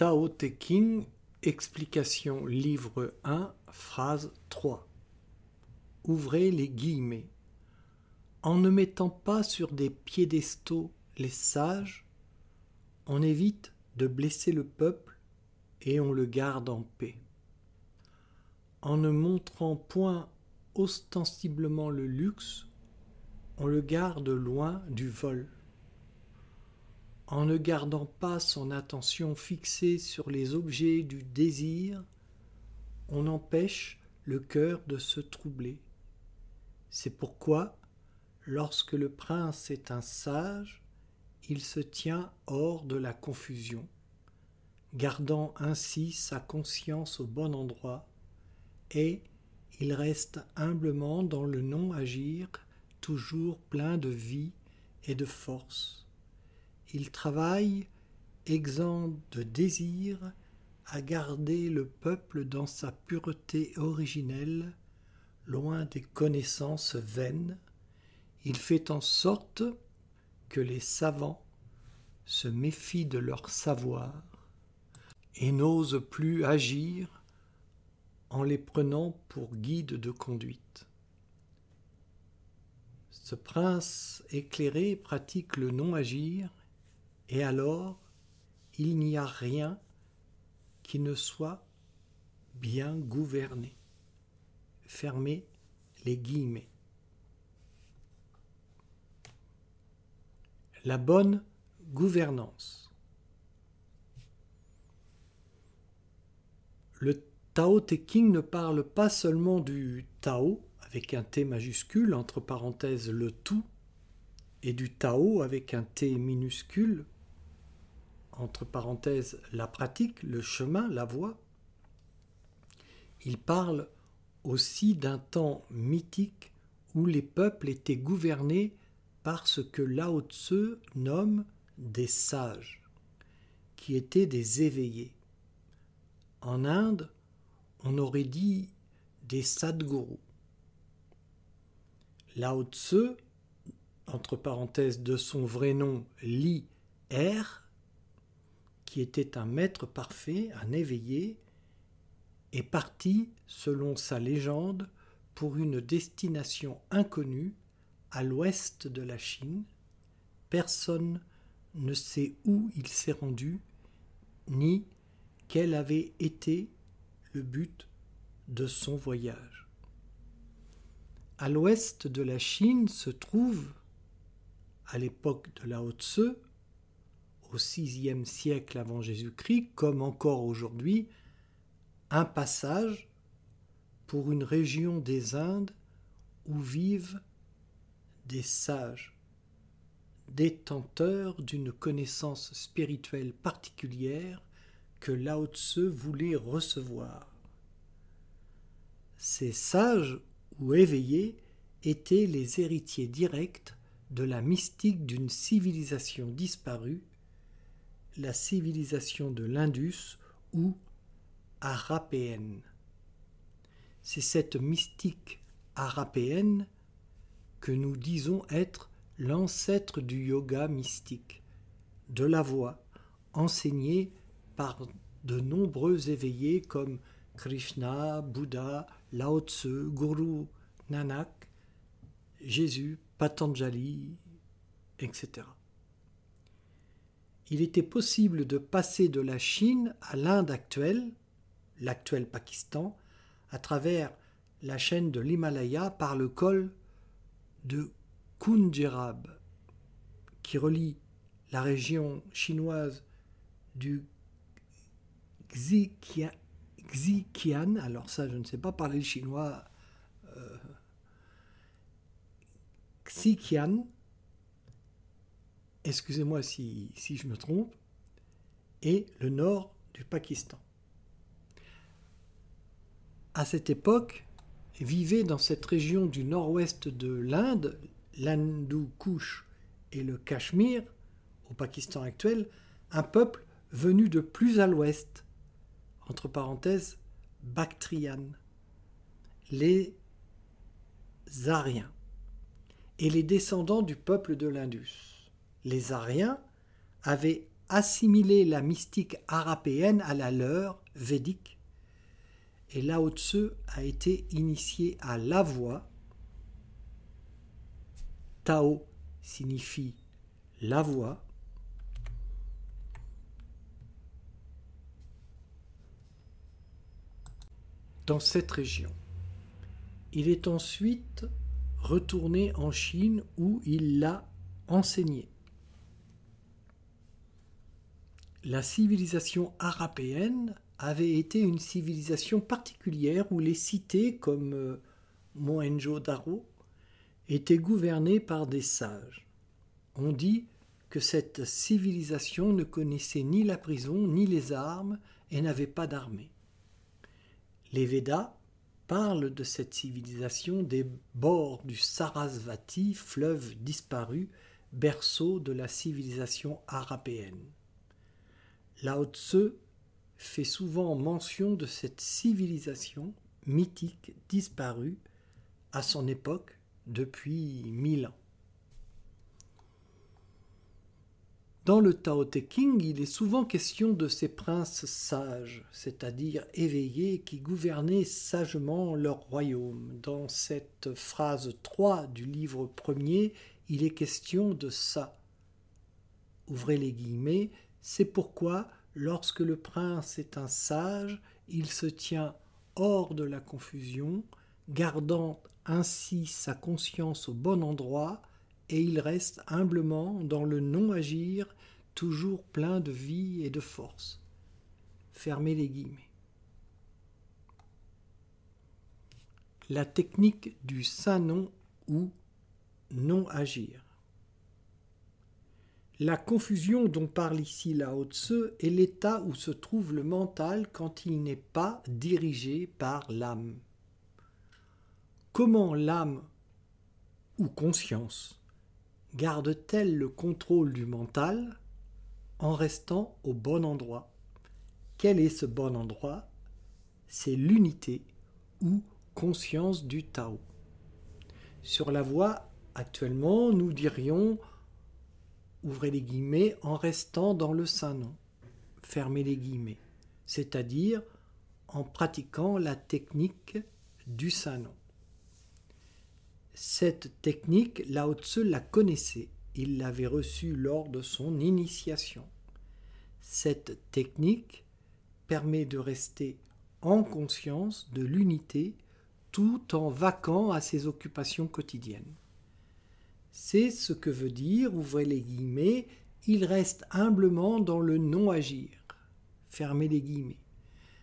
Tao Te King, explication livre 1, phrase 3. Ouvrez les guillemets. En ne mettant pas sur des piédestaux les sages, on évite de blesser le peuple et on le garde en paix. En ne montrant point ostensiblement le luxe, on le garde loin du vol en ne gardant pas son attention fixée sur les objets du désir, on empêche le cœur de se troubler. C'est pourquoi, lorsque le prince est un sage, il se tient hors de la confusion, gardant ainsi sa conscience au bon endroit, et il reste humblement dans le non-agir, toujours plein de vie et de force. Il travaille, exempt de désir, à garder le peuple dans sa pureté originelle, loin des connaissances vaines. Il fait en sorte que les savants se méfient de leur savoir et n'osent plus agir en les prenant pour guides de conduite. Ce prince éclairé pratique le non-agir et alors, il n'y a rien qui ne soit bien gouverné. Fermez les guillemets. La bonne gouvernance. Le Tao Te King ne parle pas seulement du Tao avec un T majuscule entre parenthèses le tout et du Tao avec un T minuscule entre parenthèses, la pratique, le chemin, la voie. Il parle aussi d'un temps mythique où les peuples étaient gouvernés par ce que Lao Tse nomme des sages, qui étaient des éveillés. En Inde, on aurait dit des sadgurus. Lao Tse, entre parenthèses de son vrai nom Li Er, qui était un maître parfait, un éveillé, est parti, selon sa légende, pour une destination inconnue à l'ouest de la Chine. Personne ne sait où il s'est rendu, ni quel avait été le but de son voyage. À l'ouest de la Chine se trouve, à l'époque de Lao Tse, au VIe siècle avant Jésus-Christ, comme encore aujourd'hui, un passage pour une région des Indes où vivent des sages, détenteurs d'une connaissance spirituelle particulière que Lao Tse voulait recevoir. Ces sages ou éveillés étaient les héritiers directs de la mystique d'une civilisation disparue la civilisation de l'Indus ou arapéenne. C'est cette mystique arapéenne que nous disons être l'ancêtre du yoga mystique, de la voie enseignée par de nombreux éveillés comme Krishna, Bouddha, Lao Tse, Guru Nanak, Jésus, Patanjali, etc il était possible de passer de la Chine à l'Inde actuelle, l'actuel Pakistan, à travers la chaîne de l'Himalaya par le col de Khunjerab, qui relie la région chinoise du Xiqian, alors ça je ne sais pas parler le chinois, euh, Xiqian, excusez-moi si, je me trompe, et le nord du Pakistan. À cette époque, vivait dans cette région du nord-ouest de l'Inde, l'Hindu Kush et le Cachemire, au Pakistan actuel, un peuple venu de plus à l'ouest, entre parenthèses, Bactrian, les Aryens, et les descendants du peuple de l'Indus les Ariens avaient assimilé la mystique arapéenne à la leur védique, et Lao Tzu a été initié à la voie. Tao signifie la voie. Dans cette région. Il est ensuite retourné en Chine où il l'a enseigné. La civilisation arapéenne avait été une civilisation particulière où les cités comme euh, Mohenjo-Daro étaient gouvernées par des sages. On dit que cette civilisation ne connaissait ni la prison ni les armes et n'avait pas d'armée. Les Védas parlent de cette civilisation des bords du Sarasvati, fleuve disparu, berceau de la civilisation arapéenne. Lao Tse fait souvent mention de cette civilisation mythique disparue à son époque depuis mille ans. Dans le Tao Te King, il est souvent question de ces princes sages, c'est-à-dire éveillés, qui gouvernaient sagement leur royaume. Dans cette phrase 3 du livre premier, il est question de ça. Ouvrez les guillemets, c'est pourquoi Lorsque le prince est un sage, il se tient hors de la confusion, gardant ainsi sa conscience au bon endroit, et il reste humblement dans le non-agir, toujours plein de vie et de force. Fermez les guillemets. La technique du saint-nom ou non-agir. La confusion dont parle ici Lao Tse est l'état où se trouve le mental quand il n'est pas dirigé par l'âme. Comment l'âme ou conscience garde-t-elle le contrôle du mental en restant au bon endroit? Quel est ce bon endroit? C'est l'unité ou conscience du Tao. Sur la voie, actuellement, nous dirions ouvrez les guillemets, en restant dans le saint nom, fermez les guillemets, c'est-à-dire en pratiquant la technique du saint nom. Cette technique, Lao Tzu la connaissait, il l'avait reçue lors de son initiation. Cette technique permet de rester en conscience de l'unité tout en vaquant à ses occupations quotidiennes. C'est ce que veut dire, ouvrez les guillemets, il reste humblement dans le non-agir. Fermez les guillemets.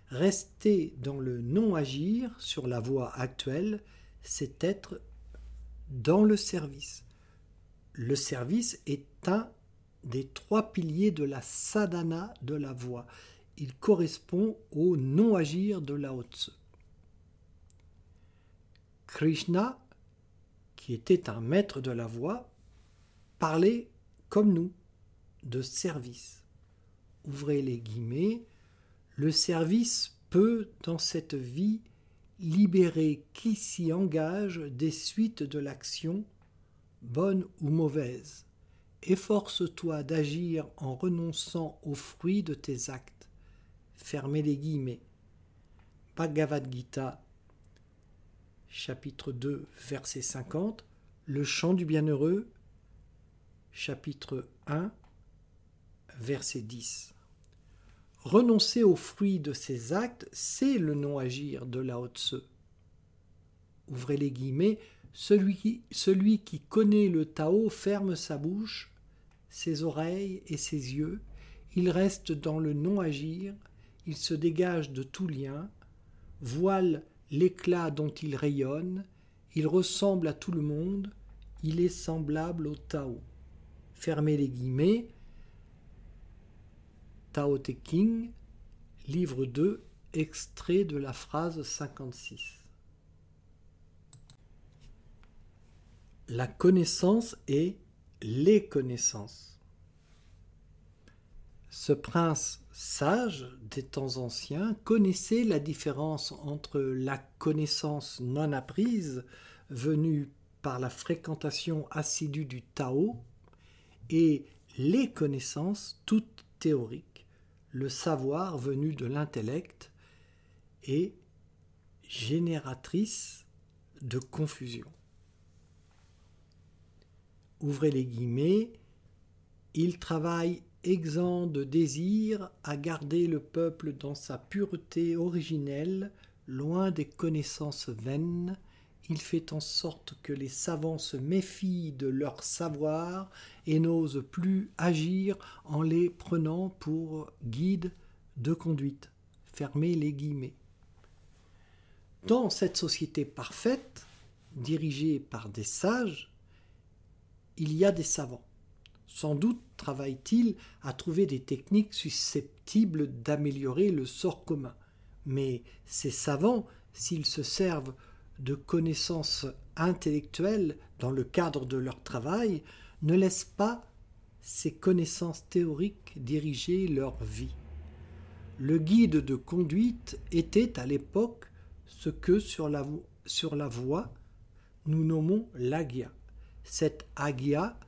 Rester dans le non-agir sur la voie actuelle, c'est être dans le service. Le service est un des trois piliers de la sadhana de la voie. Il correspond au non-agir de Lao. Krishna était un maître de la voix, parlait comme nous, de service. Ouvrez les guillemets, le service peut, dans cette vie, libérer qui s'y engage des suites de l'action, bonne ou mauvaise. Efforce-toi d'agir en renonçant aux fruits de tes actes. Fermez les guillemets. Bhagavad Gita chapitre 2, verset 50, le chant du bienheureux, chapitre 1, verset 10. Renoncer aux fruits de ses actes, c'est le non-agir de Lao Tse. Ouvrez les guillemets, celui qui, celui qui connaît le Tao ferme sa bouche, ses oreilles et ses yeux, il reste dans le non-agir, il se dégage de tout lien, voile l'éclat dont il rayonne, il ressemble à tout le monde, il est semblable au Tao. Fermez les guillemets. Tao Te King, livre 2, extrait de la phrase 56. La connaissance est les connaissances. Ce prince sage des temps anciens connaissait la différence entre la connaissance non apprise venue par la fréquentation assidue du Tao et les connaissances toutes théorique, le savoir venu de l'intellect, et génératrice de confusion. Ouvrez les guillemets, il travaille exempt de désir à garder le peuple dans sa pureté originelle, loin des connaissances vaines, il fait en sorte que les savants se méfient de leur savoir et n'osent plus agir en les prenant pour guides de conduite. Fermez les guillemets. Dans cette société parfaite, dirigée par des sages, il y a des savants. Sans doute travaillent-ils à trouver des techniques susceptibles d'améliorer le sort commun. Mais ces savants, s'ils se servent de connaissances intellectuelles dans le cadre de leur travail, ne laissent pas ces connaissances théoriques diriger leur vie. Le guide de conduite était à l'époque ce que sur la, sur la voie nous nommons l'agia. Cette agia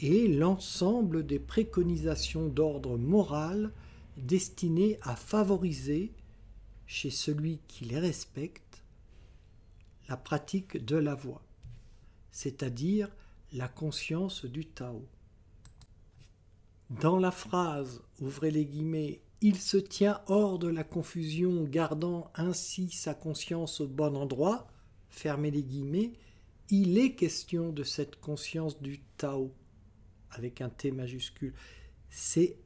est l'ensemble des préconisations d'ordre moral destinées à favoriser, chez celui qui les respecte, la pratique de la voie, c'est-à-dire la conscience du Tao. Dans la phrase, ouvrez les guillemets, il se tient hors de la confusion, gardant ainsi sa conscience au bon endroit, fermez les guillemets, il est question de cette conscience du Tao, avec un T majuscule. C'est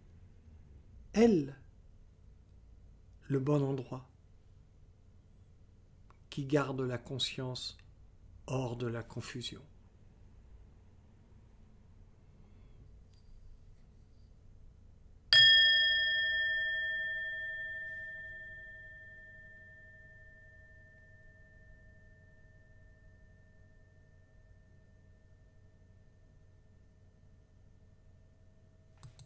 elle le bon endroit qui garde la conscience hors de la confusion.